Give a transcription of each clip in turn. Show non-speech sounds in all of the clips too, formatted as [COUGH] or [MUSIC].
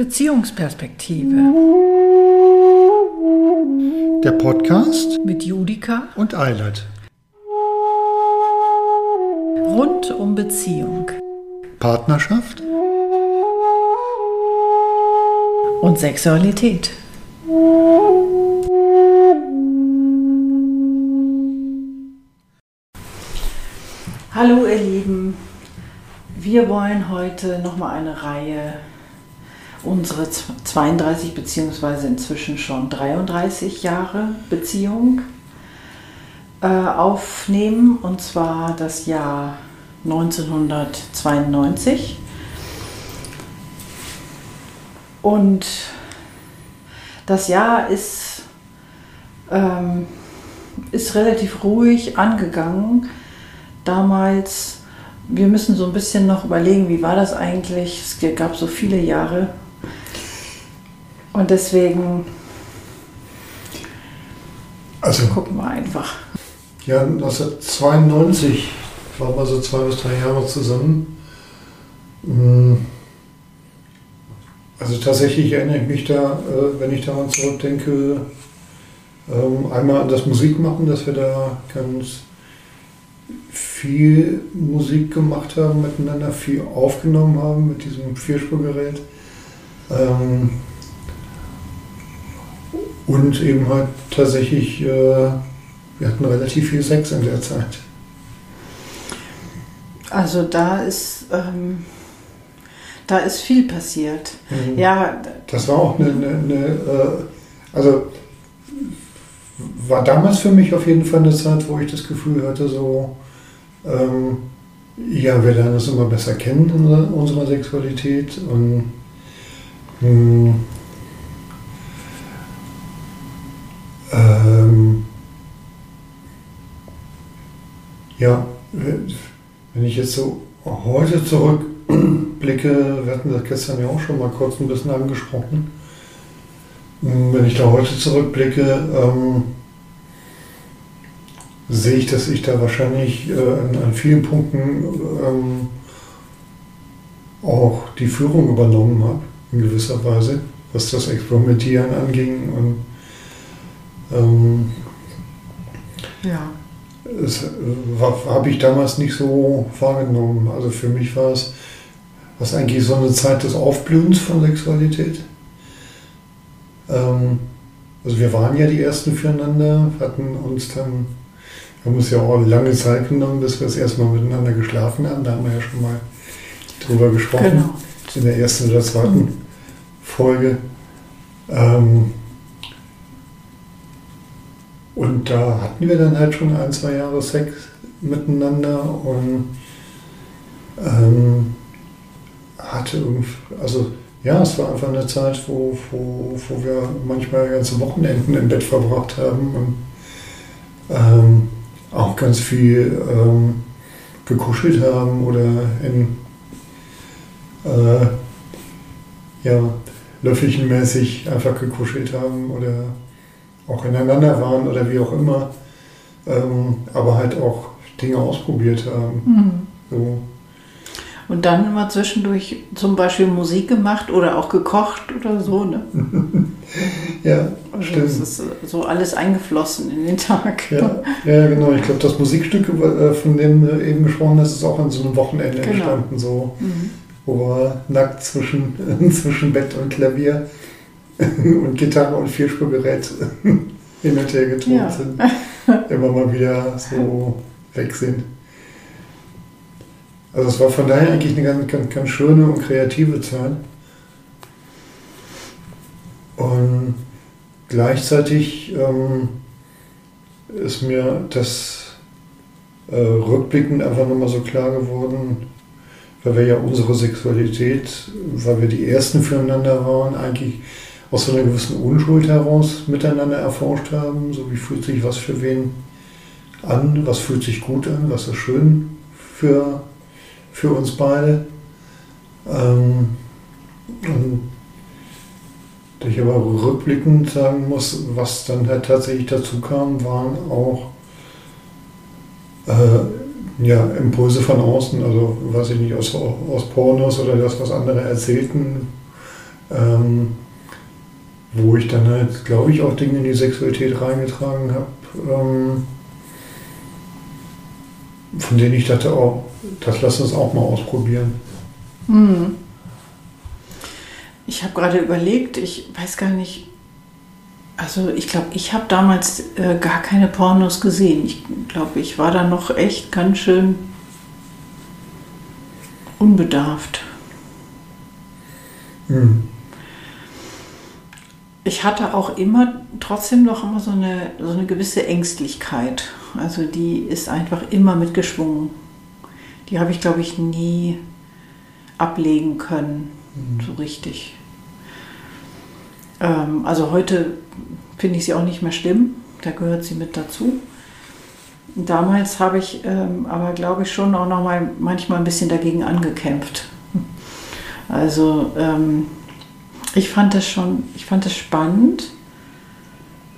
Beziehungsperspektive. Der Podcast mit Judika und Eilert. Rund um Beziehung. Partnerschaft und Sexualität. Hallo ihr Lieben, wir wollen heute nochmal eine Reihe unsere 32 bzw. inzwischen schon 33 Jahre Beziehung äh, aufnehmen und zwar das Jahr 1992. Und das Jahr ist, ähm, ist relativ ruhig angegangen. Damals, wir müssen so ein bisschen noch überlegen, wie war das eigentlich? Es gab so viele Jahre und deswegen also, gucken wir einfach. Ja, 1992 waren wir so zwei bis drei Jahre zusammen. Hm. Also tatsächlich erinnere ich mich da, äh, wenn ich daran zurückdenke, ähm, einmal an das Musikmachen, dass wir da ganz viel Musik gemacht haben, miteinander viel aufgenommen haben mit diesem Vierspurgerät. Ähm, und eben halt tatsächlich, äh, wir hatten relativ viel Sex in der Zeit. Also da ist, ähm, da ist viel passiert. Mhm. Ja. Das war auch eine, eine, eine äh, also war damals für mich auf jeden Fall eine Zeit, wo ich das Gefühl hatte, so, ähm, ja, wir lernen uns immer besser kennen in unserer Sexualität und mh, hm, Ähm, ja, wenn ich jetzt so heute zurückblicke, wir hatten das gestern ja auch schon mal kurz ein bisschen angesprochen, wenn ich da heute zurückblicke, ähm, sehe ich, dass ich da wahrscheinlich äh, an, an, vielen Punkten ähm, auch die Führung übernommen habe, in gewisser Weise, was das Experimentieren anging und ähm, ja. Das habe ich damals nicht so wahrgenommen. Also für mich war es was eigentlich so eine Zeit des Aufblühens von Sexualität. Ähm, also wir waren ja die Ersten füreinander, hatten uns dann, wir haben uns ja auch lange Zeit genommen, bis wir das erste Mal miteinander geschlafen haben. Da haben wir ja schon mal drüber gesprochen. Genau. In der ersten oder zweiten mhm. Folge. Ähm, und da hatten wir dann halt schon ein, zwei Jahre Sex miteinander und ähm, hatte irgendwie, also ja, es war einfach eine Zeit, wo, wo, wo wir manchmal ganze Wochenenden im Bett verbracht haben und ähm, auch ganz viel ähm, gekuschelt haben oder in äh, ja, löffelchenmäßig einfach gekuschelt haben oder auch ineinander waren oder wie auch immer, ähm, aber halt auch Dinge ausprobiert haben. Mhm. So. Und dann immer zwischendurch zum Beispiel Musik gemacht oder auch gekocht oder so, ne? [LAUGHS] ja, also stimmt. Das ist so alles eingeflossen in den Tag. Ja, ja genau. Ich glaube, das Musikstück, äh, von dem du eben gesprochen hast, ist auch an so einem Wochenende genau. entstanden, so, mhm. wo wir nackt zwischen, [LAUGHS] zwischen Bett und Klavier [LAUGHS] und Gitarre und Vierspurgerät [LAUGHS] hin und her getrunken ja. sind, immer mal wieder so weg sind. Also es war von daher eigentlich eine ganz, ganz, ganz schöne und kreative Zeit. Und gleichzeitig ähm, ist mir das äh, rückblickend einfach nochmal so klar geworden, weil wir ja unsere Sexualität, weil wir die Ersten füreinander waren, eigentlich aus so einer gewissen Unschuld heraus miteinander erforscht haben. So wie fühlt sich was für wen an, was fühlt sich gut an, was ist schön für, für uns beide. Ähm, und ich aber rückblickend sagen muss, was dann halt tatsächlich dazu kam, waren auch äh, ja, Impulse von außen, also weiß ich nicht, aus, aus Pornos oder das, was andere erzählten, ähm, wo ich dann halt, glaube ich, auch Dinge in die Sexualität reingetragen habe, ähm, von denen ich dachte, oh, das lass uns auch mal ausprobieren. Hm. Ich habe gerade überlegt, ich weiß gar nicht, also ich glaube, ich habe damals äh, gar keine Pornos gesehen. Ich glaube, ich war da noch echt ganz schön unbedarft. Hm. Ich hatte auch immer trotzdem noch immer so eine, so eine gewisse Ängstlichkeit. Also die ist einfach immer mitgeschwungen. Die habe ich, glaube ich, nie ablegen können, Mhm. so richtig. Ähm, also heute finde ich sie auch nicht mehr schlimm, da gehört sie mit dazu. Damals habe ich ähm, aber, glaube ich, schon auch noch mal manchmal ein bisschen dagegen angekämpft. Also ähm, ich fand das schon, ich fand das spannend.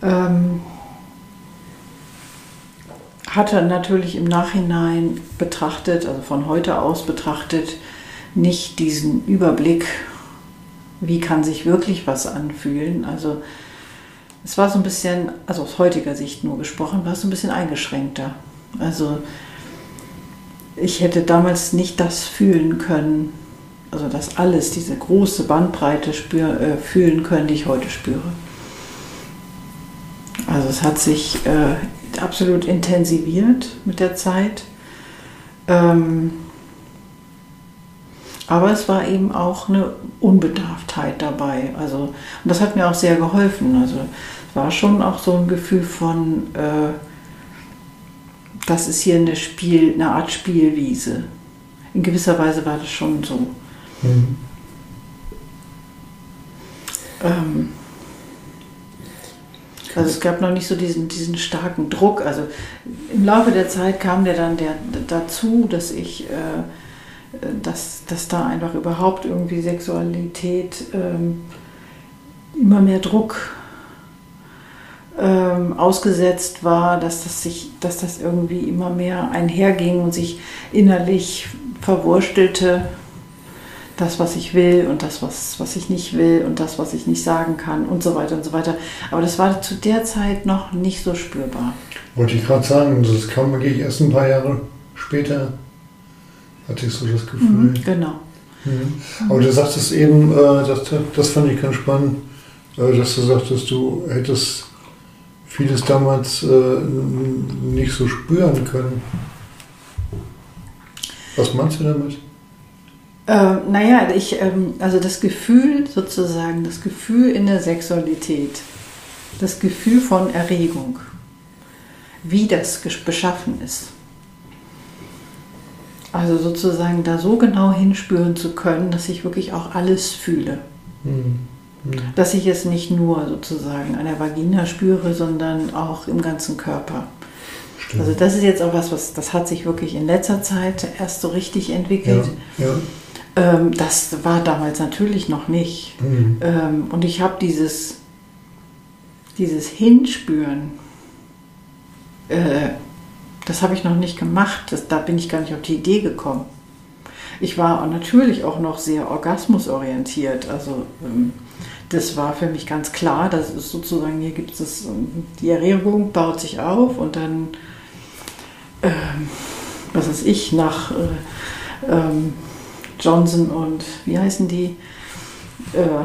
Ähm, hatte natürlich im Nachhinein betrachtet, also von heute aus betrachtet, nicht diesen Überblick, wie kann sich wirklich was anfühlen. Also es war so ein bisschen, also aus heutiger Sicht nur gesprochen, war es so ein bisschen eingeschränkter. Also ich hätte damals nicht das fühlen können, also das alles, diese große Bandbreite spür, äh, fühlen können, die ich heute spüre. Also es hat sich äh, absolut intensiviert mit der Zeit. Ähm, aber es war eben auch eine Unbedarftheit dabei. Also, und das hat mir auch sehr geholfen. Also es war schon auch so ein Gefühl von, äh, das ist hier eine, Spiel, eine Art Spielwiese. In gewisser Weise war das schon so. Mhm. Ähm, also es gab noch nicht so diesen, diesen starken Druck. Also im Laufe der Zeit kam der dann der, dazu, dass ich, äh, dass, dass da einfach überhaupt irgendwie Sexualität ähm, immer mehr Druck ähm, ausgesetzt war, dass das, sich, dass das irgendwie immer mehr einherging und sich innerlich verwurstelte das, was ich will und das, was, was ich nicht will und das, was ich nicht sagen kann und so weiter und so weiter. Aber das war zu der Zeit noch nicht so spürbar. Wollte ich gerade sagen, das kam wirklich erst ein paar Jahre später, hatte ich so das Gefühl. Mhm, genau. Mhm. Aber du sagtest eben, äh, das, das fand ich ganz spannend, äh, dass du sagtest, du hättest vieles damals äh, nicht so spüren können. Was meinst du damit? Äh, naja, ich, ähm, also das Gefühl sozusagen, das Gefühl in der Sexualität, das Gefühl von Erregung, wie das beschaffen ist. Also sozusagen da so genau hinspüren zu können, dass ich wirklich auch alles fühle. Mhm. Mhm. Dass ich es nicht nur sozusagen an der Vagina spüre, sondern auch im ganzen Körper. Stimmt. Also das ist jetzt auch was, was das hat sich wirklich in letzter Zeit erst so richtig entwickelt. ja, ja. Ähm, das war damals natürlich noch nicht. Mhm. Ähm, und ich habe dieses, dieses Hinspüren, äh, das habe ich noch nicht gemacht. Das, da bin ich gar nicht auf die Idee gekommen. Ich war natürlich auch noch sehr orgasmusorientiert. Also ähm, das war für mich ganz klar. Das ist sozusagen, hier gibt es, ähm, die Erregung baut sich auf und dann, ähm, was weiß ich, nach äh, ähm, Johnson und wie heißen die, äh,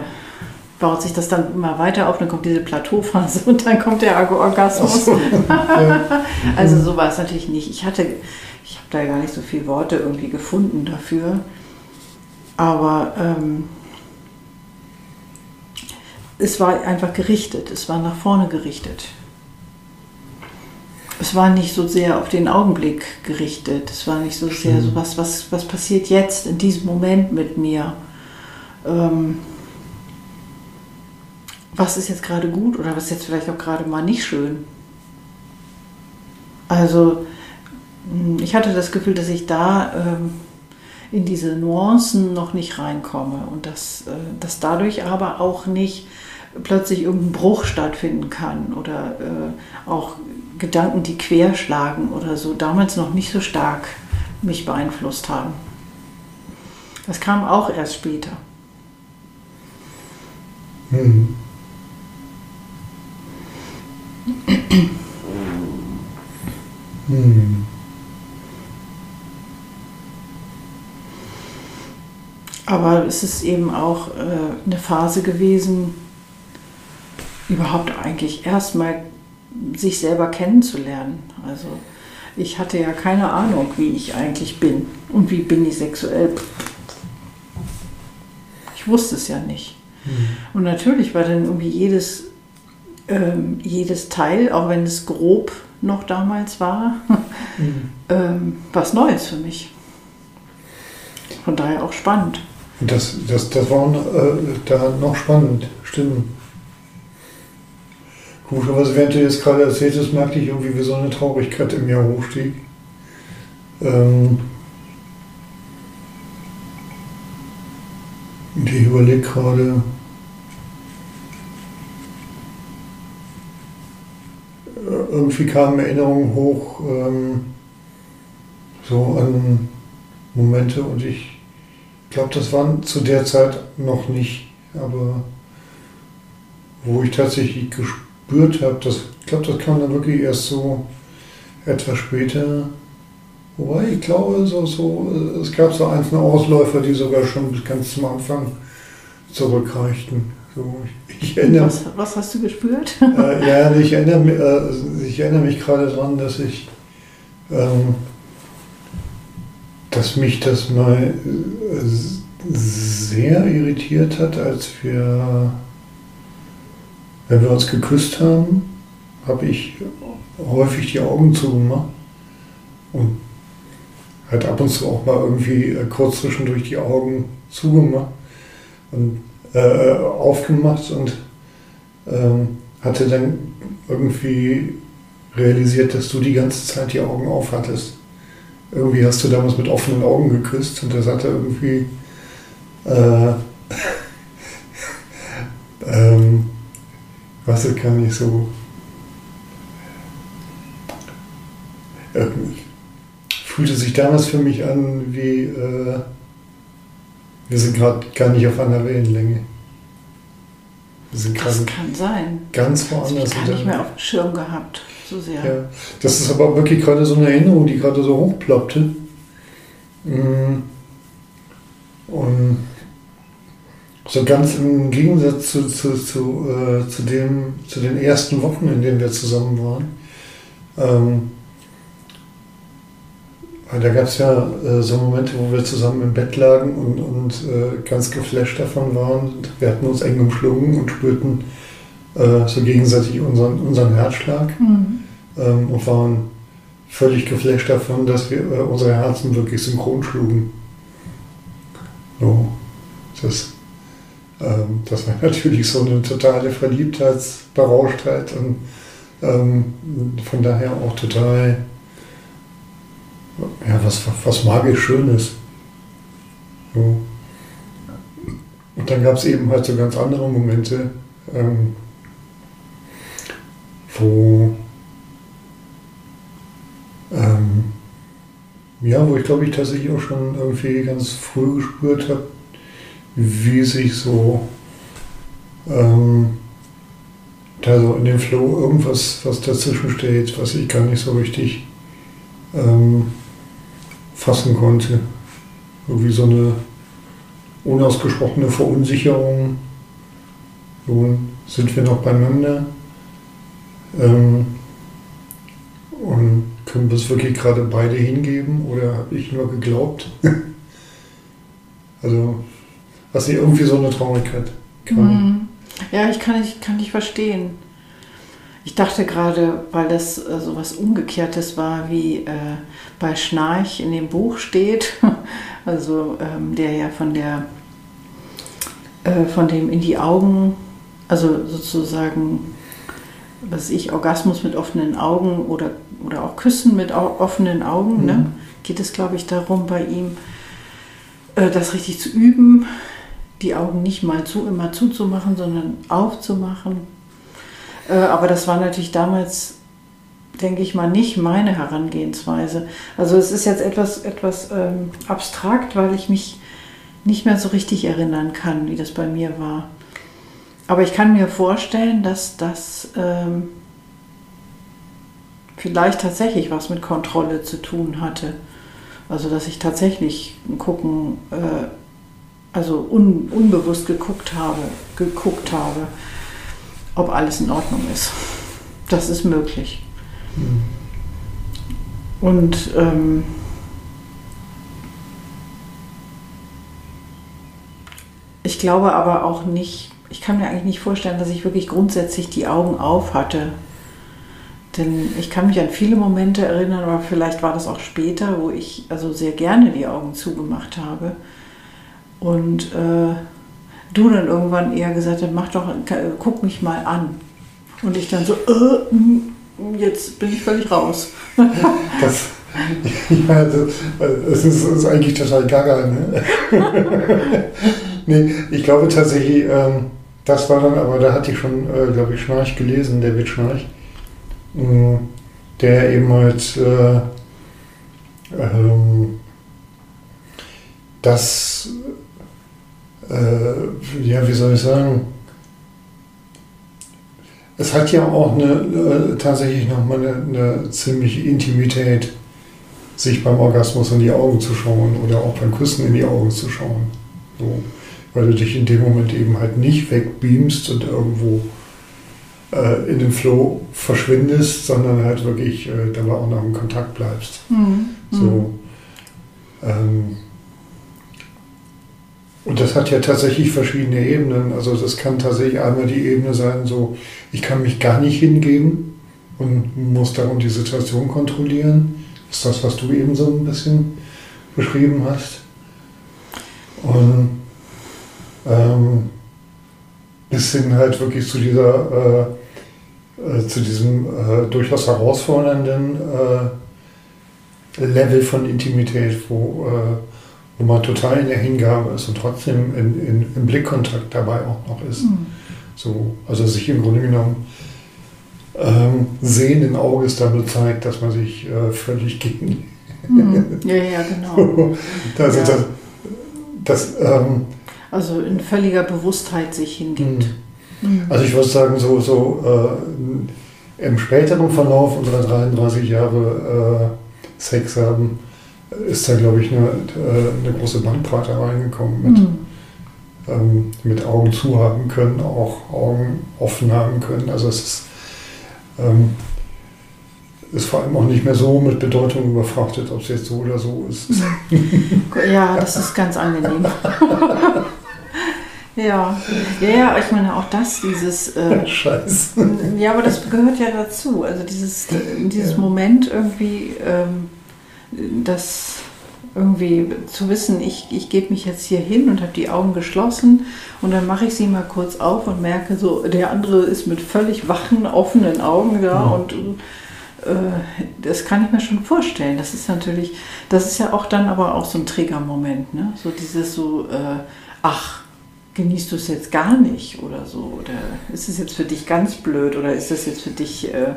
baut sich das dann immer weiter auf, dann kommt diese Plateauphase und dann kommt der Orgasmus. So. [LAUGHS] Also so war es natürlich nicht. Ich hatte, ich habe da gar nicht so viele Worte irgendwie gefunden dafür. Aber ähm, es war einfach gerichtet, es war nach vorne gerichtet. Es war nicht so sehr auf den Augenblick gerichtet. Es war nicht so sehr Schön. so, was, was, was passiert jetzt in diesem Moment mit mir. Ähm, was ist jetzt gerade gut oder was ist jetzt vielleicht auch gerade mal nicht schön. Also mh, ich hatte das Gefühl, dass ich da ähm, in diese Nuancen noch nicht reinkomme und dass, äh, dass dadurch aber auch nicht plötzlich irgendein Bruch stattfinden kann oder äh, auch Gedanken, die querschlagen oder so, damals noch nicht so stark mich beeinflusst haben. Das kam auch erst später. Hm. Hm. Aber es ist eben auch äh, eine Phase gewesen, überhaupt eigentlich erstmal sich selber kennenzulernen. Also ich hatte ja keine Ahnung, wie ich eigentlich bin und wie bin ich sexuell. Ich wusste es ja nicht. Hm. Und natürlich war dann irgendwie jedes, ähm, jedes Teil, auch wenn es grob noch damals war, Hm. [LAUGHS] ähm, was Neues für mich. Von daher auch spannend. Das, das, das war äh, da noch spannend, stimmt. Komischerweise, während du jetzt gerade erzähltest, merkte ich irgendwie, wie so eine Traurigkeit in mir hochstieg. Ähm, und ich überlege gerade, äh, irgendwie kamen Erinnerungen hoch, ähm, so an Momente und ich ich glaube, das waren zu der Zeit noch nicht, aber wo ich tatsächlich gespürt habe, das, ich glaube, das kam dann wirklich erst so etwas später. Wobei, ich glaube, so, so, es gab so einzelne Ausläufer, die sogar schon bis ganz zum Anfang zurückreichten. So, ich, ich erinnere, Was, was hast du gespürt? [LAUGHS] äh, ja, ich erinnere, mi- äh, ich erinnere mich gerade daran, dass ich, ähm, dass mich das mal äh, sehr irritiert hat, als wir, wenn wir uns geküsst haben, habe ich häufig die Augen zugemacht und halt ab und zu auch mal irgendwie äh, kurz zwischendurch die Augen zugemacht und äh, aufgemacht und ähm, hatte dann irgendwie realisiert, dass du die ganze Zeit die Augen auf hattest. Irgendwie hast du damals mit offenen Augen geküsst und das hatte irgendwie äh, [LAUGHS] ähm, was es gar nicht so fühlte sich damals für mich an wie äh, wir sind gerade gar nicht auf einer Wellenlänge. Wir sind Das kann sein. ganz habe woanders. ich und nicht mehr auf dem Schirm gehabt. So sehr. ja, das ist aber wirklich gerade so eine Erinnerung, die gerade so hochploppte. Mm. Und so ganz im Gegensatz zu, zu, zu, äh, zu, dem, zu den ersten Wochen, in denen wir zusammen waren. Ähm, weil da gab es ja äh, so Momente, wo wir zusammen im Bett lagen und, und äh, ganz geflasht davon waren. Wir hatten uns eng umschlungen und spürten äh, so gegenseitig unseren, unseren Herzschlag Mhm. ähm, und waren völlig geflasht davon, dass wir äh, unsere Herzen wirklich synchron schlugen. So, das, ähm, das war [LAUGHS] natürlich so eine totale Verliebtheitsberauschtheit und ähm, von daher auch total, ja, was, was magisch Schönes. So. Und dann gab es eben halt so ganz andere Momente, ähm, wo ähm, ja, wo ich glaube ich tatsächlich auch schon irgendwie ganz früh gespürt habe, wie sich so ähm, da so in dem Flow irgendwas, was dazwischen steht, was ich gar nicht so richtig ähm, fassen konnte. Irgendwie so eine unausgesprochene Verunsicherung. Nun sind wir noch beieinander. Ähm, und können wir es wirklich gerade beide hingeben oder habe ich nur geglaubt? [LAUGHS] also, was nicht irgendwie so eine Traurigkeit. Mhm. Ja, ich kann dich, kann dich verstehen. Ich dachte gerade, weil das äh, so was Umgekehrtes war, wie äh, bei Schnarch in dem Buch steht, [LAUGHS] also ähm, der ja von der äh, von dem in die Augen, also sozusagen, was weiß ich, Orgasmus mit offenen Augen oder, oder auch Küssen mit au offenen Augen, Mhm. ne? geht es, glaube ich, darum bei ihm, äh, das richtig zu üben, die Augen nicht mal zu immer zuzumachen, sondern aufzumachen. Äh, aber das war natürlich damals, denke ich mal, nicht meine Herangehensweise. Also es ist jetzt etwas, etwas ähm, abstrakt, weil ich mich nicht mehr so richtig erinnern kann, wie das bei mir war. aber ich kann mir vorstellen, dass das ähm, vielleicht tatsächlich was mit Kontrolle zu tun hatte. Also dass ich tatsächlich gucken, äh, also un, unbewusst geguckt habe, geguckt habe, ob alles in Ordnung ist. Das ist möglich. Mhm. Und ähm, ich glaube aber auch nicht, ich kann mir eigentlich nicht vorstellen, dass ich wirklich grundsätzlich die Augen auf hatte. Denn ich kann mich an viele Momente erinnern, aber vielleicht war das auch später, wo ich also sehr gerne die Augen zugemacht habe. Und äh, du dann irgendwann eher gesagt hast, mach doch, guck mich mal an. Und ich dann so, äh, hm, jetzt bin ich völlig raus. [LAUGHS] das, ja, das, ist, das ist eigentlich total gaga. Ne? [LAUGHS] nee, ich glaube tatsächlich, ähm, das war dann, aber da hatte ich schon, äh, glaube ich, Schnarch gelesen, David Schnarch, mm, der eben halt äh, ähm, das, äh, ja, wie soll ich sagen, es hat ja auch eine, äh, tatsächlich nochmal eine, eine ziemliche Intimität, sich beim Orgasmus in die Augen zu schauen oder auch beim Küssen in die Augen zu schauen. So. Weil du dich in dem Moment eben halt nicht wegbeamst und irgendwo äh, in den Flow verschwindest, sondern halt wirklich äh, dabei auch noch im Kontakt bleibst. Mhm. So. Mhm. Ähm, und das hat ja tatsächlich verschiedene Ebenen. Also das kann tatsächlich einmal die Ebene sein, so ich kann mich gar nicht hingeben und muss darum die Situation kontrollieren. Das ist das, was du eben so ein bisschen beschrieben hast. Und ähm, bis hin halt wirklich zu dieser, äh, äh, zu diesem äh, durchaus herausfordernden äh, Level von Intimität, wo äh, wo man total in der Hingabe ist und trotzdem in, in, im Blickkontakt dabei auch noch ist. Mhm. So, also sich im Grunde genommen ähm, sehenden Auges damit zeigt, dass man sich äh, völlig gegen. Mhm. [LAUGHS] Ja, ja, genau. also, ja. Das, das, ähm, also in völliger Bewusstheit sich hingibt. Mhm. mhm. Also ich würde sagen, so, so äh, im späteren Verlauf unserer 33 Jahre äh, Sex haben, ist da, glaube ich, eine, eine große Bandbreite reingekommen mit, mhm. ähm, mit Augen zu haben können, auch Augen offen haben können. Also es ist, ähm, ist vor allem auch nicht mehr so mit Bedeutung überfrachtet, ob es jetzt so oder so ist. [LAUGHS] ja, das ist ganz angenehm. [LAUGHS] Ja, ja, ja, ich meine auch das, dieses. Äh, [LAUGHS] Scheiß. Ja, aber das gehört ja dazu. Also dieses, dieses ja. Moment irgendwie ähm, das irgendwie zu wissen, ich, ich gebe mich jetzt hier hin und habe die Augen geschlossen und dann mache ich sie mal kurz auf und merke so, der andere ist mit völlig wachen, offenen Augen da mhm. und äh, das kann ich mir schon vorstellen. Das ist natürlich, das ist ja auch dann aber auch so ein Triggermoment, ne? So dieses so, äh, ach, genießt du es jetzt gar nicht oder so? Oder ist es jetzt für dich ganz blöd oder ist das jetzt für dich... Äh,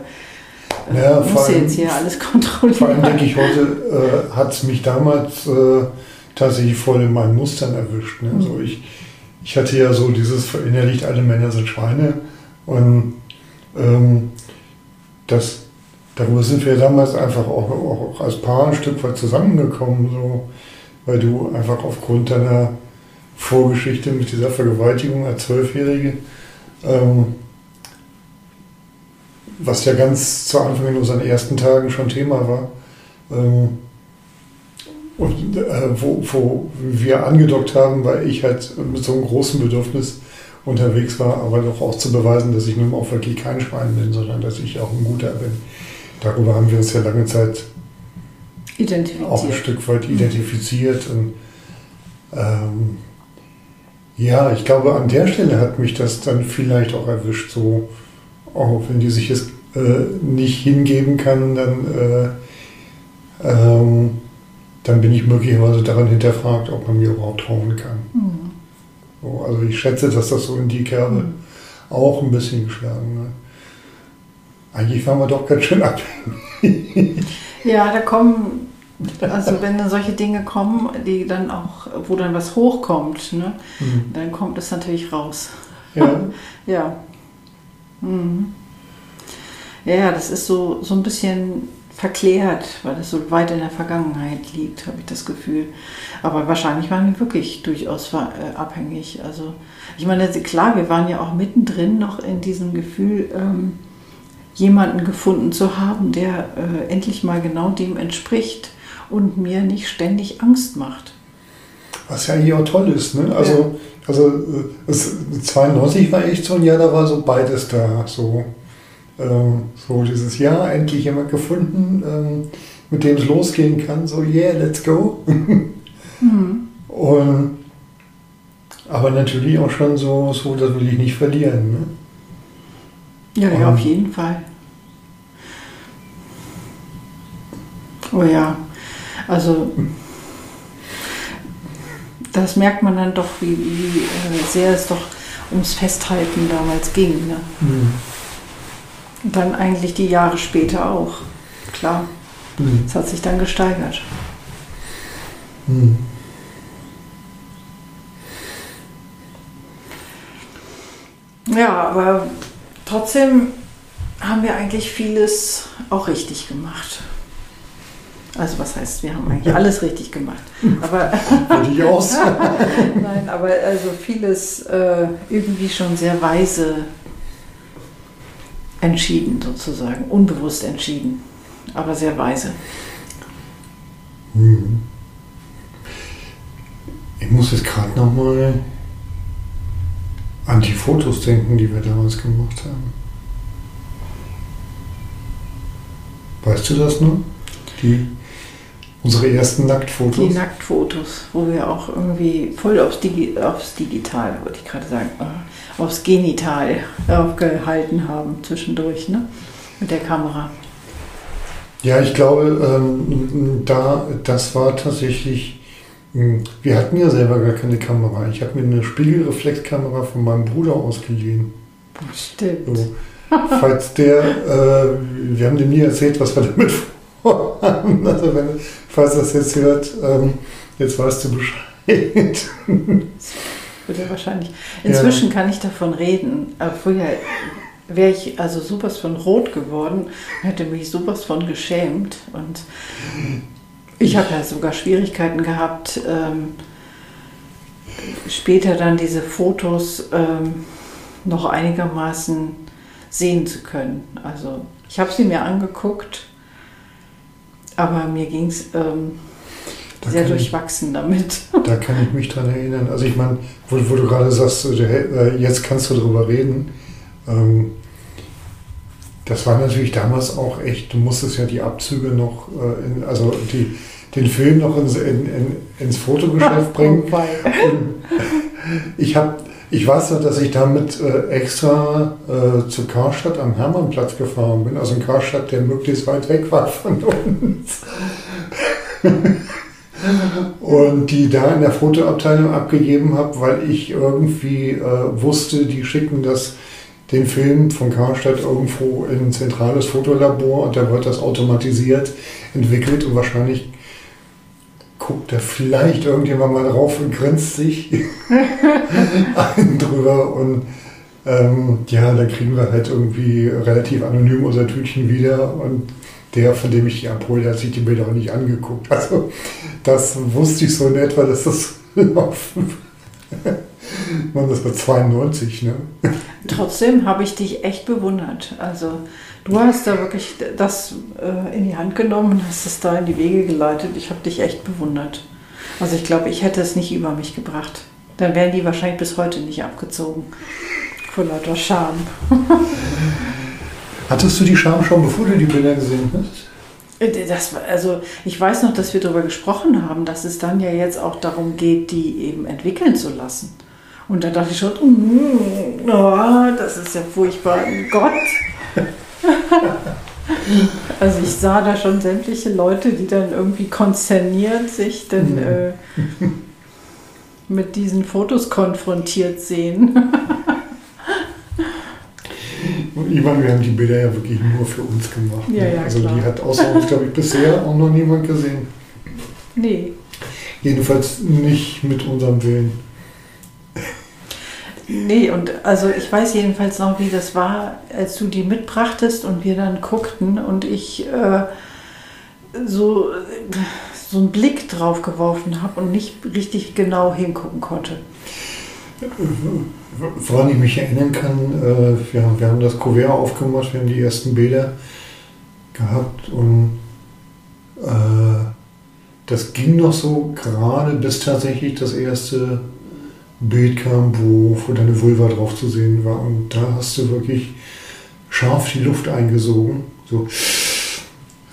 ja, muss allem, jetzt hier alles [LAUGHS] kontrollieren. Vor allem denke ich, heute äh, hat es mich damals äh, tatsächlich voll in meinen Mustern erwischt. Ne? Mhm. Ich, ich hatte ja so dieses verinnerlicht, alle Männer sind Schweine. Und ähm, das, darüber sind wir damals einfach auch, auch, als Paar ein Stück weit zusammengekommen, so, weil du einfach aufgrund deiner Vorgeschichte mit dieser Vergewaltigung als Zwölfjährige ähm, was ja ganz zu Anfang in unseren ersten Tagen schon Thema war. Ähm, und äh, wo, wo wir angedockt haben, weil ich halt mit so einem großen Bedürfnis unterwegs war, aber doch auch zu beweisen, dass ich nun auch wirklich kein Schwein bin, sondern dass ich auch ein Guter bin. Darüber haben wir uns ja lange Zeit auch ein Stück weit identifiziert. Und, ähm, ja, ich glaube, an der Stelle hat mich das dann vielleicht auch erwischt, so auch wenn die sich jetzt äh, nicht hingeben kann, dann, äh, ähm, dann bin ich möglicherweise daran hinterfragt, ob man mir überhaupt trauen kann. Mhm. So, also ich schätze, dass das so in die Kerbe mhm. auch ein bisschen geschlagen hat. Eigentlich waren wir doch ganz schön abhängig. [LAUGHS] Ja, da kommen, also wenn dann solche Dinge kommen, die dann auch, wo dann was hochkommt, ne, mhm. dann kommt es natürlich raus. Ja. [LAUGHS] ja. Mhm. Ja, das ist so, so ein bisschen verklärt, weil es so weit in der Vergangenheit liegt, habe ich das Gefühl. Aber wahrscheinlich waren wir wirklich durchaus äh, abhängig. Also ich meine, klar, wir waren ja auch mittendrin noch in diesem Gefühl, ähm, jemanden gefunden zu haben, der äh, endlich mal genau dem entspricht und mir nicht ständig Angst macht. Was ja eigentlich auch toll ist. Ne? Also, ja. also äh, es, 92 war echt so ein Jahr, da war so beides da. So, ähm, so dieses Jahr, endlich jemand gefunden, ähm, mit dem es losgehen kann. So, yeah, let's go. [LAUGHS] mhm. Und, aber natürlich auch schon so, so, das will ich nicht verlieren. Ne? Ja, ja, auf jeden Fall. Oh ja, also das merkt man dann doch, wie, wie äh, sehr es doch ums Festhalten damals ging. Ne? Mhm. Und dann eigentlich die Jahre später auch. Klar. Mhm. Es hat sich dann gesteigert. Mhm. Ja, aber trotzdem haben wir eigentlich vieles auch richtig gemacht. Also was heißt, wir haben eigentlich alles richtig gemacht. [LAUGHS] Aber. [LAUGHS] Nein, aber also vieles äh, irgendwie schon sehr weise entschieden sozusagen, unbewusst entschieden, aber sehr weise. Hm. Ich muss jetzt gerade nochmal an die Fotos denken, die wir damals gemacht haben. Weißt du das noch? Die Unsere ersten Nacktfotos. Die Nacktfotos, wo wir auch irgendwie voll aufs, Digi aufs Digital, wollte ich gerade sagen, äh, aufs Genital aufgehalten haben zwischendurch, ne? Mit der Kamera. Ja, ich glaube, ähm, da, das war tatsächlich, hm, wir hatten ja selber gar keine Kamera. Ich habe mir eine Spiegelreflexkamera von meinem Bruder ausgeliehen. Stimmt. So. Falls der, äh, wir haben dem nie erzählt, was wir damit vorhaben. [LAUGHS] Also wenn, falls das jetzt hört, ähm, jetzt weißt du Bescheid. Wird ja wahrscheinlich. Inzwischen ja. kann ich davon reden. Aber vorher wäre ich also sowas von rot geworden, hätte mich sowas von geschämt. Und ich habe ja sogar Schwierigkeiten gehabt, ähm, später dann diese Fotos ähm, noch einigermaßen sehen zu können. Also ich habe sie mir angeguckt aber mir ging es ähm, sehr durchwachsen ich, damit. [LAUGHS] Da kann ich mich dran erinnern. Also ich meine, wo, wo, du gerade sagst, äh, jetzt kannst du darüber reden. Ähm, das war natürlich damals auch echt, du musstest ja die Abzüge noch, äh, in, also die, den Film noch ins, in, in, ins Fotogeschäft [LAUGHS] bringen. Und ich habe ich weiß noch, dass ich damit äh, extra äh, zu Karstadt am Hermannplatz gefahren bin, also ein Karstadt, der möglichst weit weg war von uns. [LAUGHS] und die da in der Fotoabteilung abgegeben habe, weil ich irgendwie äh, wusste, die schicken das den Film von Karstadt irgendwo in ein zentrales Fotolabor und da wird das automatisiert entwickelt und wahrscheinlich guckt da vielleicht irgendjemand mal drauf und grinst sich [LAUGHS] [LAUGHS] einen drüber und ähm, ja, da kriegen wir halt irgendwie relativ anonym unser Tütchen wieder und der, von dem ich die abhole, hat sich die Bilder auch nicht angeguckt. Also das wusste ich so in etwa, dass das [LAUGHS] laufen [LAUGHS] Man, das war 92, ne? [LAUGHS] Trotzdem habe ich dich echt bewundert. Also du hast da wirklich das äh, in die Hand genommen und hast es da in die Wege geleitet. Ich habe dich echt bewundert. Also ich glaube, ich hätte es nicht über mich gebracht. Dann wären die wahrscheinlich bis heute nicht abgezogen. Vor lauter Scham. [LAUGHS] Hattest du die Scham schon, bevor du die Bilder gesehen hast? Äh, das, also ich weiß noch, dass wir darüber gesprochen haben, dass es dann ja jetzt auch darum geht, die eben entwickeln zu lassen. Und da dachte ich schon, mm, oh, das ist ja furchtbar. Gott. [LAUGHS] also ich sah da schon sämtliche Leute, die dann irgendwie konzerniert sich dann äh, mit diesen Fotos konfrontiert sehen. [LAUGHS] ich meine, wir haben die Bilder ja wirklich nur für uns gemacht. Ja, ne? ja, also klar. die hat außer uns, glaube ich, bisher auch noch niemand gesehen. Nee. Jedenfalls nicht mit unserem Willen. Nee, und also ich weiß jedenfalls noch, wie das war, als du die mitbrachtest und wir dann guckten und ich äh, so, so einen Blick drauf geworfen habe und nicht richtig genau hingucken konnte. Woran ich mich erinnern kann, äh, wir, wir haben das Kuvert aufgemacht, wir haben die ersten Bilder gehabt und äh, das ging noch so gerade, bis tatsächlich das erste Bild kam, wo, wo deine Vulva drauf zu sehen war. Und da hast du wirklich scharf die Luft eingesogen. So.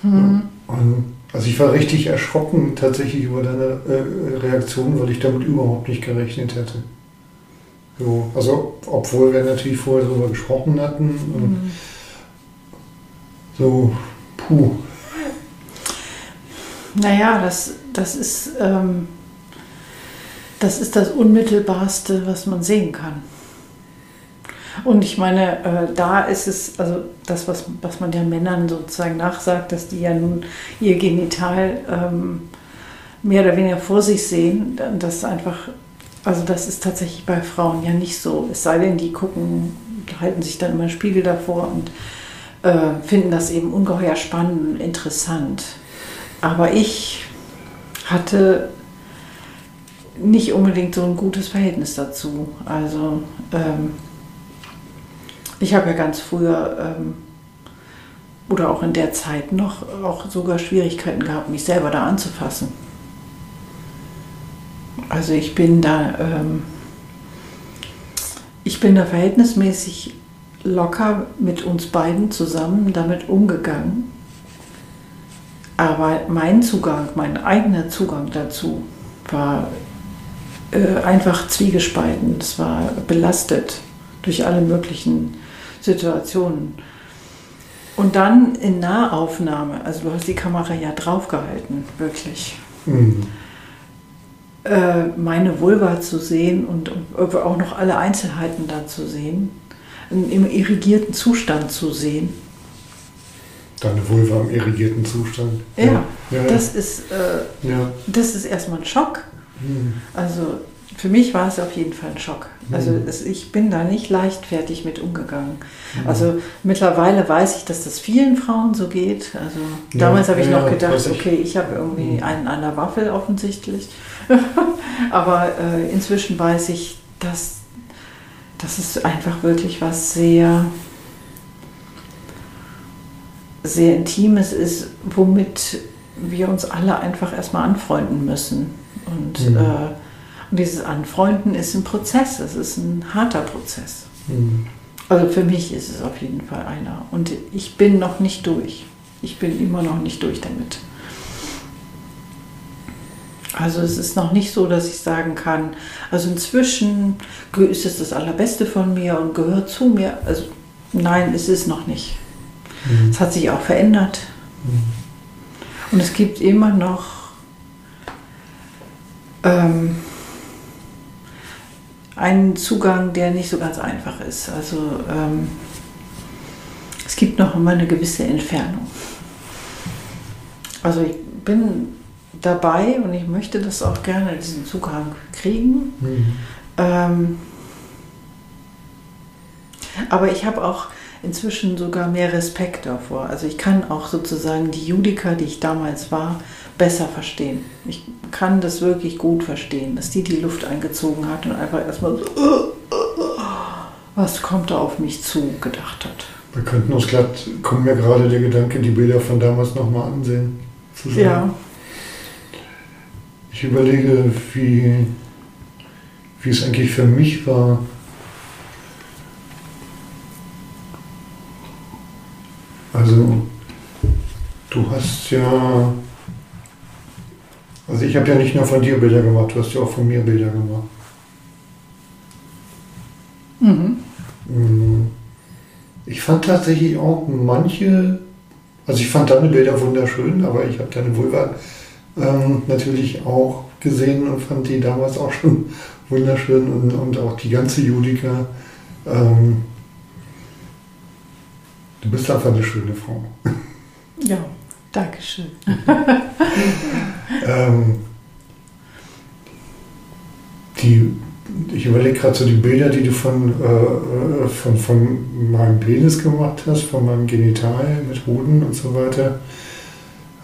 Hm. Und, also ich war richtig erschrocken tatsächlich über deine äh, Reaktion, weil ich damit überhaupt nicht gerechnet hätte. So, also obwohl wir natürlich vorher darüber gesprochen hatten. Mhm. So, puh. Naja, das, das ist ähm, das ist das Unmittelbarste, was man sehen kann. Und ich meine, äh, da ist es, also das, was, was man ja Männern sozusagen nachsagt, dass die ja nun ihr Genital ähm, mehr oder weniger vor sich sehen, das einfach, also das ist tatsächlich bei Frauen ja nicht so. Es sei denn, die gucken, halten sich dann immer einen Spiegel davor und äh, finden das eben ungeheuer spannend und interessant. Aber ich hatte nicht unbedingt so ein gutes Verhältnis dazu. Also ähm, ich habe ja ganz früher ähm, oder auch in der Zeit noch auch sogar Schwierigkeiten gehabt, mich selber da anzufassen. Also ich bin da, ähm, ich bin da verhältnismäßig locker mit uns beiden zusammen damit umgegangen. Aber mein Zugang, mein eigener Zugang dazu war äh, einfach zwiegespalten. Es war belastet durch alle möglichen Situationen. Und dann in Nahaufnahme, also du hast die Kamera ja draufgehalten, wirklich. Mhm. Äh, meine Vulva zu sehen und, und auch noch alle Einzelheiten da zu sehen, im irrigierten Zustand zu sehen. Deine Vulva im irrigierten Zustand. Ja, ja, ja das, Ist, äh, ja. das ist erstmal ein Schock. Also für mich war es auf jeden Fall ein Schock. Also mhm. ich bin da nicht leichtfertig mit umgegangen. Mhm. Also mittlerweile weiß ich, dass das vielen Frauen so geht. Also ja, damals habe ich ja, noch gedacht, ich. okay, ich habe irgendwie mhm. einen an der Waffel offensichtlich. [LAUGHS] Aber äh, inzwischen weiß ich, dass, dass es einfach wirklich was sehr, sehr Intimes ist, womit wir uns alle einfach erstmal anfreunden müssen. Und, mhm. äh, und dieses Anfreunden ist ein Prozess, es ist ein harter Prozess. Mhm. Also für mich ist es auf jeden Fall einer. Und ich bin noch nicht durch. Ich bin immer noch nicht durch damit. Also es ist noch nicht so, dass ich sagen kann, also inzwischen ist es das Allerbeste von mir und gehört zu mir. Also nein, es ist noch nicht. Mhm. Es hat sich auch verändert. Mhm. Und es gibt immer noch ähm, einen Zugang, der nicht so ganz einfach ist. Also ähm, es gibt noch immer eine gewisse Entfernung. Also ich bin dabei und ich möchte das auch gerne, diesen Zugang kriegen. Mhm. Ähm, aber ich habe auch inzwischen sogar mehr Respekt davor. Also ich kann auch sozusagen die Judika, die ich damals war, besser verstehen. Ich kann das wirklich gut verstehen, dass die die Luft eingezogen hat und einfach erstmal so, was kommt da auf mich zu, gedacht hat. Wir könnten uns glatt, kommt mir gerade der Gedanke, die Bilder von damals nochmal ansehen. Zusammen. Ja. Ich überlege, wie, wie es eigentlich für mich war, Also, du hast ja. Also, ich habe ja nicht nur von dir Bilder gemacht, du hast ja auch von mir Bilder gemacht. Mhm. mhm. Ich fand tatsächlich auch manche, also ich fand deine Bilder wunderschön, aber ich habe deine Vulva ähm, natürlich auch gesehen und fand die damals auch schon [LAUGHS] wunderschön und, und auch die ganze Judika. Ähm, Du bist einfach eine schöne Frau. Ja, danke schön. ähm, die ich überlege gerade so die Bilder, die du von, äh, von, von meinem Penis gemacht hast, von meinem Genital mit Hoden und so weiter.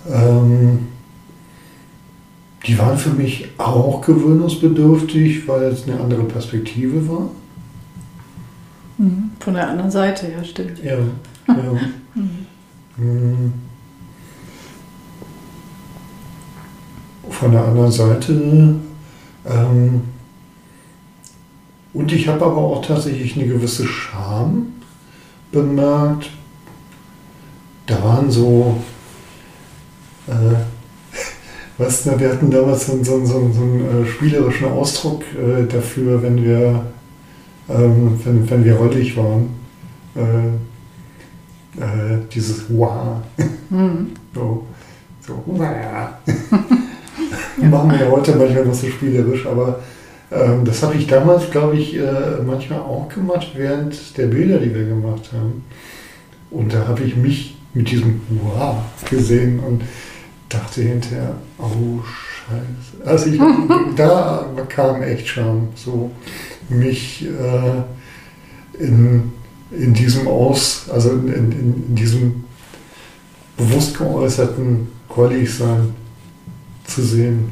Ähm, die waren für mich auch gewöhnungsbedürftig, weil es eine andere Perspektive war. Mhm. Von der anderen Seite, ja, stimmt. Ja, ja. [LAUGHS] Mhm. Von der anderen Seite. Ähm, und ich habe aber auch tatsächlich eine gewisse Scham bemerkt. Da waren so, äh, [LAUGHS] was, wir hatten damals so, so, so, so einen äh, spielerischen Ausdruck äh, dafür, wenn wir, ähm, wenn, wenn wir rollig waren. Äh, äh, dieses Wow. Mhm. [LAUGHS] So, so [LAUGHS] Wow. Machen wir heute manchmal noch so spielerisch, aber ähm, das habe ich damals, glaube ich, äh, manchmal auch gemacht, während der Bilder, die wir gemacht haben. Und da habe ich mich mit diesem Wow gesehen und dachte hinterher, oh Scheiße. Also ich, [LAUGHS] da kam echt Scham, so mich äh, in, in diesem Aus, also in, in, in diesem bewusst geäußerten Quali-Sein zu sehen.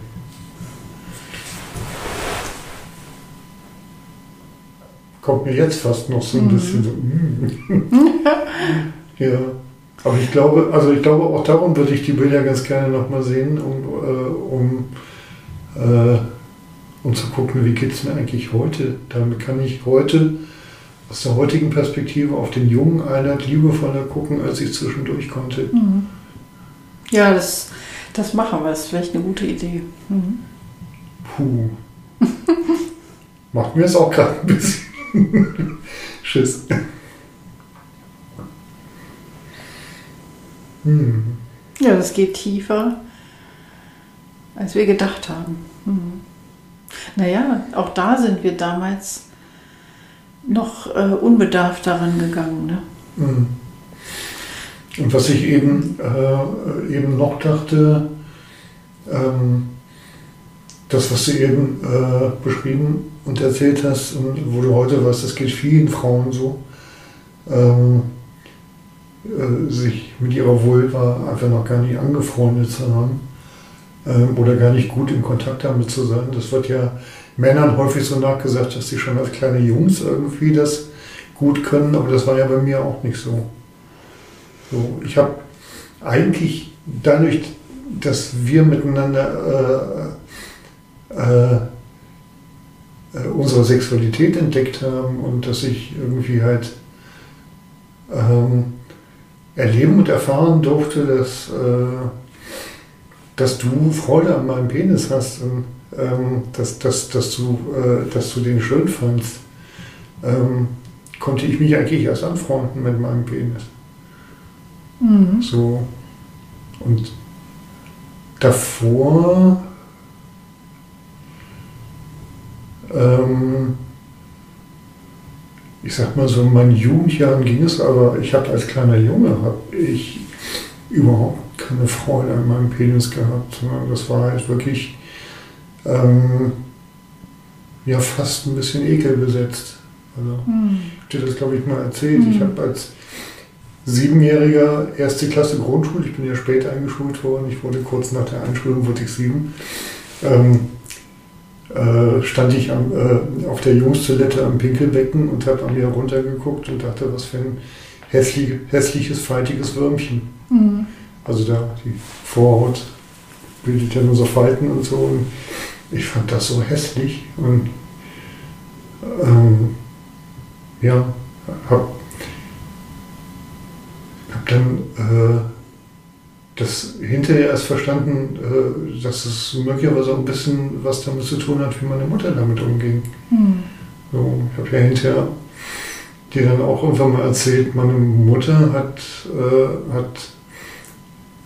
Kommt mir jetzt fast noch so ein mhm. bisschen so. Mm. [LAUGHS] ja. Aber ich glaube, also ich glaube auch darum würde ich die Bilder ganz gerne nochmal sehen, um, äh, um, äh, um zu gucken, wie geht es mir eigentlich heute. Damit kann ich heute aus der heutigen Perspektive auf den jungen Einheit liebevoller gucken, als ich zwischendurch konnte. Mhm. Ja, das, das machen wir. Das ist vielleicht eine gute Idee. Mhm. Puh. [LAUGHS] Macht mir jetzt auch gerade ein bisschen [LAUGHS] Schiss. Hm. Ja, das geht tiefer, als wir gedacht haben. Hm. Naja, auch da sind wir damals noch äh, unbedarft daran gegangen. Ne? Hm. Und was ich eben, äh, eben noch dachte, ähm, das, was du eben äh, beschrieben und erzählt hast, und wo du heute weißt, das geht vielen Frauen so, ähm, äh, sich mit ihrer Vulva einfach noch gar nicht angefreundet zu haben ähm, oder gar nicht gut in Kontakt damit zu sein. Das wird ja Männern häufig so nachgesagt, dass sie schon als kleine Jungs irgendwie das gut können, aber das war ja bei mir auch nicht so. So ich habe eigentlich dadurch, dass wir miteinander äh, äh, unsere Sexualität entdeckt haben und dass ich irgendwie halt ähm, erleben und erfahren durfte, dass, äh, dass du Freude an meinem Penis hast und ähm, dass, dass, dass, du, äh, dass du den schön fandst, ähm, konnte ich mich eigentlich erst anfreunden mit meinem Penis. Mhm. So. Und davor ähm, ich sag mal so, in meinen Jugendjahren ging es, aber ich habe als kleiner Junge habe ich überhaupt keine Freude an meinem Penis gehabt, sondern das war halt wirklich ähm, ja fast ein bisschen ekelbesetzt. Also, hm. Ich dir das, glaube ich, mal erzählt. Hm. Ich habe als Siebenjähriger erste Klasse Grundschule, ich bin ja spät eingeschult worden, ich wurde kurz nach der Einschulung, wurde ich sieben. Ähm, äh, stand ich am, äh, auf der Jungstoilette am Pinkelbecken und habe an mir runtergeguckt und dachte, was für ein hässlich, hässliches, faltiges Würmchen. Mhm. Also da die Vorhaut bildet ja nur so Falten und so. Und ich fand das so hässlich und ähm, ja, habe hab dann äh, das hinterher erst verstanden, äh, dass es möglicherweise auch ein bisschen was damit zu tun hat, wie meine Mutter damit umging. Hm. So, ich habe ja hinterher dir dann auch irgendwann mal erzählt, meine Mutter hat, äh, hat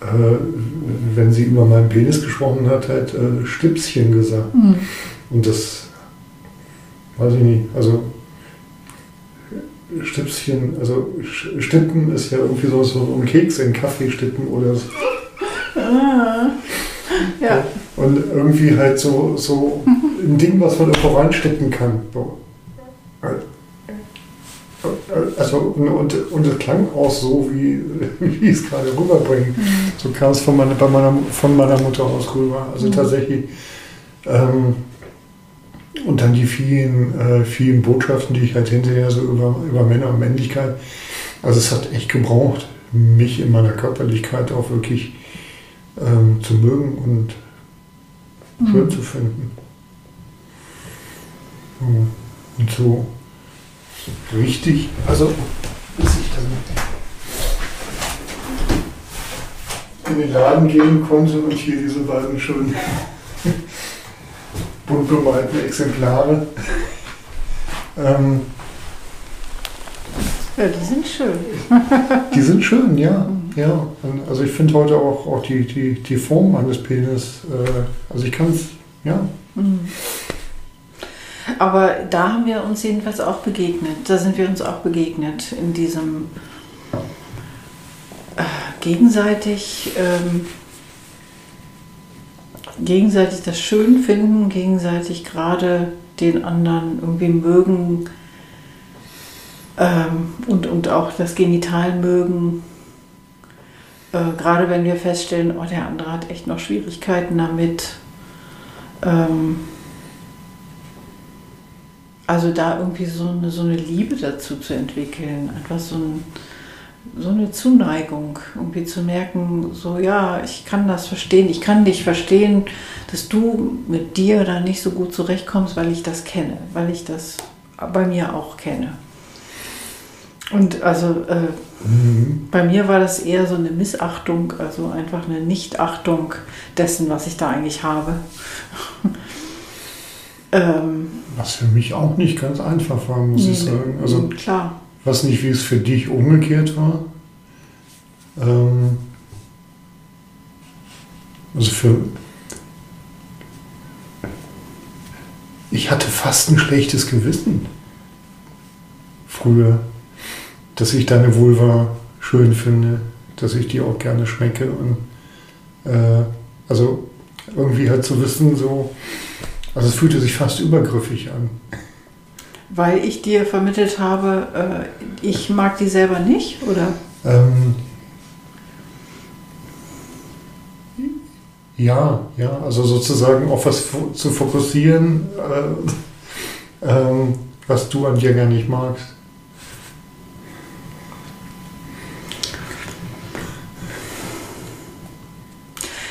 äh, wenn sie über meinen Penis gesprochen hat, halt äh, Stipschen gesagt. Hm. Und das weiß ich nicht, also Stipschen, also Stippen ist ja irgendwie so, so ein Keks in Kaffee stippen oder so. Ah, ja. Und irgendwie halt so, so ein Ding, was man irgendwo reinstecken kann. So. Also, und, und es klang auch so, wie, wie es gerade rüberbringt. Mhm. So kam es von meiner, meiner, von meiner Mutter aus rüber. Also mhm. tatsächlich. Ähm, und dann die vielen, äh, vielen Botschaften, die ich halt hinterher so über, über Männer und Männlichkeit. Also es hat echt gebraucht, mich in meiner Körperlichkeit auch wirklich ähm, zu mögen und mhm. schön zu finden. Und so richtig, also bis ich dann in den Laden gehen konnte und hier diese beiden schönen bunt bemalten Exemplare. Ähm, ja, die sind schön. [LAUGHS] die sind schön, ja. ja. also ich finde heute auch, auch die, die, die Form meines Penis, äh, also ich kann es, ja. Mhm. Aber da haben wir uns jedenfalls auch begegnet. Da sind wir uns auch begegnet in diesem äh, gegenseitig, ähm, gegenseitig das schön finden, gegenseitig gerade den anderen irgendwie mögen ähm, und, und auch das Genital mögen. Äh, gerade wenn wir feststellen, oh, der andere hat echt noch Schwierigkeiten damit. Ähm, also da irgendwie so eine, so eine Liebe dazu zu entwickeln, einfach so, ein, so eine Zuneigung, irgendwie zu merken, so ja, ich kann das verstehen, ich kann dich verstehen, dass du mit dir da nicht so gut zurechtkommst, weil ich das kenne, weil ich das bei mir auch kenne. Und also äh, mhm. bei mir war das eher so eine Missachtung, also einfach eine Nichtachtung dessen, was ich da eigentlich habe. [LAUGHS] Ähm, was für mich auch nicht ganz einfach war, muss nee, ich sagen. Also, klar. Weiß nicht, wie es für dich umgekehrt war. Ähm, also für. Ich hatte fast ein schlechtes Gewissen früher, dass ich deine Vulva schön finde, dass ich die auch gerne schmecke und äh, also irgendwie halt zu wissen, so also es fühlte sich fast übergriffig an. Weil ich dir vermittelt habe, äh, ich mag die selber nicht, oder? Ähm, ja, ja, also sozusagen auf was zu fokussieren, äh, äh, was du an dir gar nicht magst.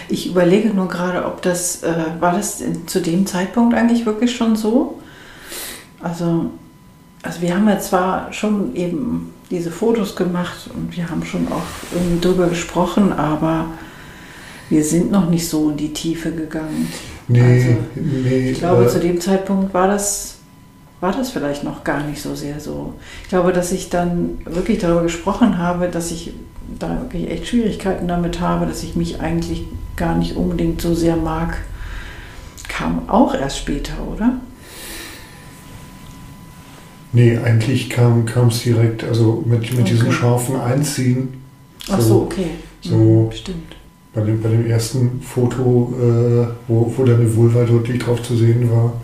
Ich überlege nur gerade, ob das, äh, war das zu dem Zeitpunkt eigentlich wirklich schon so? Also, also wir haben ja zwar schon eben diese Fotos gemacht und wir haben schon auch irgendwie drüber gesprochen, aber wir sind noch nicht so in die Tiefe gegangen. Nee, also, nee, ich glaube, äh, zu dem Zeitpunkt war das, war das vielleicht noch gar nicht so sehr so. Ich glaube, dass ich dann wirklich darüber gesprochen habe, dass ich da wirklich echt Schwierigkeiten damit habe, dass ich mich eigentlich gar nicht unbedingt so sehr mag, kam auch erst später, oder? Nee, eigentlich kam es direkt, also mit, mit okay. diesem scharfen Einziehen. Ach so, okay. So mhm, stimmt. Bei dem, bei dem ersten Foto, äh, wo, wo deine Vulva deutlich drauf zu sehen war.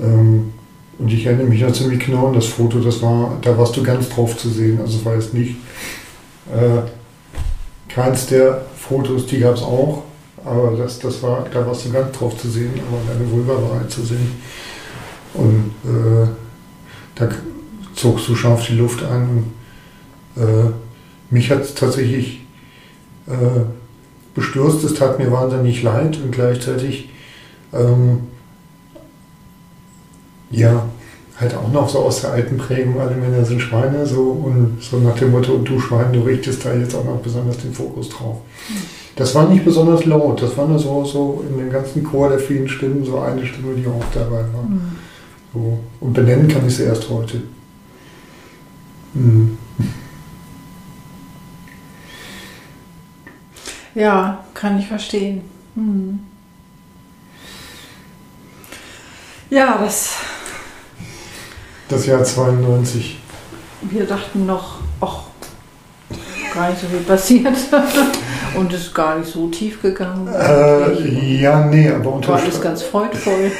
Ähm, und ich erinnere mich da ziemlich genau an das Foto, das war, da warst du ganz drauf zu sehen. Also es war jetzt nicht äh, keins der Fotos, die gab es auch, aber das, das war, da warst du ganz drauf zu sehen, aber deine Vulva war halt zu sehen. Und äh, da zogst du scharf die Luft an. Und, äh, mich hat es tatsächlich äh, bestürzt, es tat mir wahnsinnig leid und gleichzeitig ähm, ja, halt auch noch so aus der alten Prägung, alle Männer sind Schweine, so und so nach dem Motto, du Schwein, du richtest da jetzt auch noch besonders den Fokus drauf. Das war nicht besonders laut, das war nur so, so in dem ganzen Chor der vielen Stimmen so eine Stimme, die auch dabei war. Mhm. So. Und benennen kann ich sie erst heute. Mhm. Ja, kann ich verstehen. Mhm. Ja, das das Jahr 92. Wir dachten noch, ach, gar nicht so viel passiert. [LAUGHS] Und ist gar nicht so tief gegangen. Äh, ja, nee, aber War unter alles ganz freudvoll.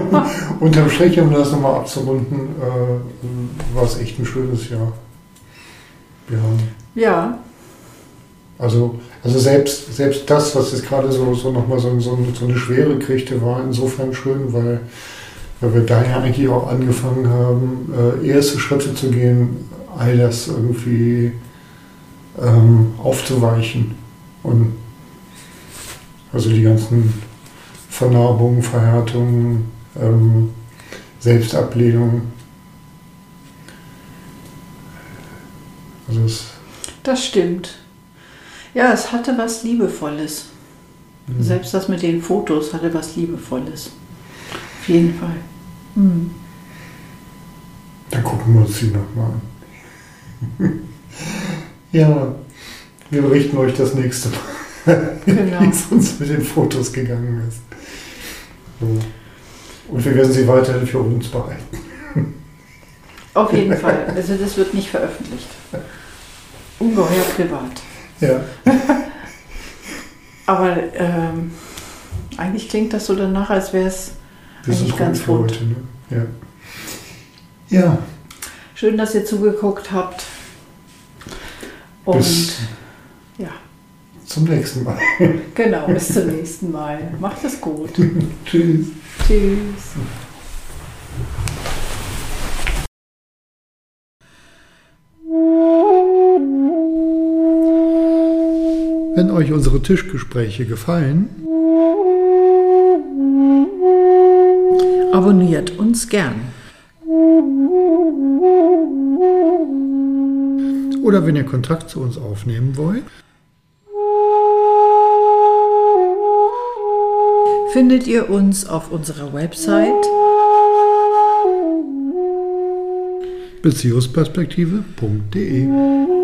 [LAUGHS] Unterm Strich, um das nochmal abzurunden, äh, war es echt ein schönes Jahr. Wir haben, Ja, also, also selbst, selbst das, was jetzt gerade so, so nochmal so, so, so eine Schwere kriegte, war insofern schön, weil, weil wir da ja eigentlich auch angefangen haben, äh, erste Schritte zu gehen, all das irgendwie ähm, aufzuweichen. Und also die ganzen Vernarbungen, Verhärtungen, ähm, Selbstablehnung. Also das stimmt. Ja, es hatte was Liebevolles. Mhm. Selbst das mit den Fotos hatte was Liebevolles. Auf jeden Fall. Mhm. dann gucken wir uns die nochmal an. [LAUGHS] ja, wir berichten euch das nächste Mal, [LAUGHS] Genau. wie es uns mit den Fotos gegangen ist. Und wir werden sie weiterhin für uns behalten. Auf jeden [LAUGHS] Fall. Also das wird nicht veröffentlicht. Ungeheuer privat. Ja. [LAUGHS] Aber ähm, eigentlich klingt das so danach, als wäre es Das Eigentlich ist ganz gut heute. Ne? Ja. ja, schön, dass ihr zugeguckt habt. Und bis zum nächsten Mal. [LAUGHS] genau, bis zum nächsten Mal. Macht es gut. [LAUGHS] Tschüss. Tschüss. Wenn euch unsere Tischgespräche gefallen, Abonniert uns gern. oder wenn ihr Kontakt zu uns aufnehmen wollt, Findet ihr uns auf unserer Website beziehungsperspektive.de.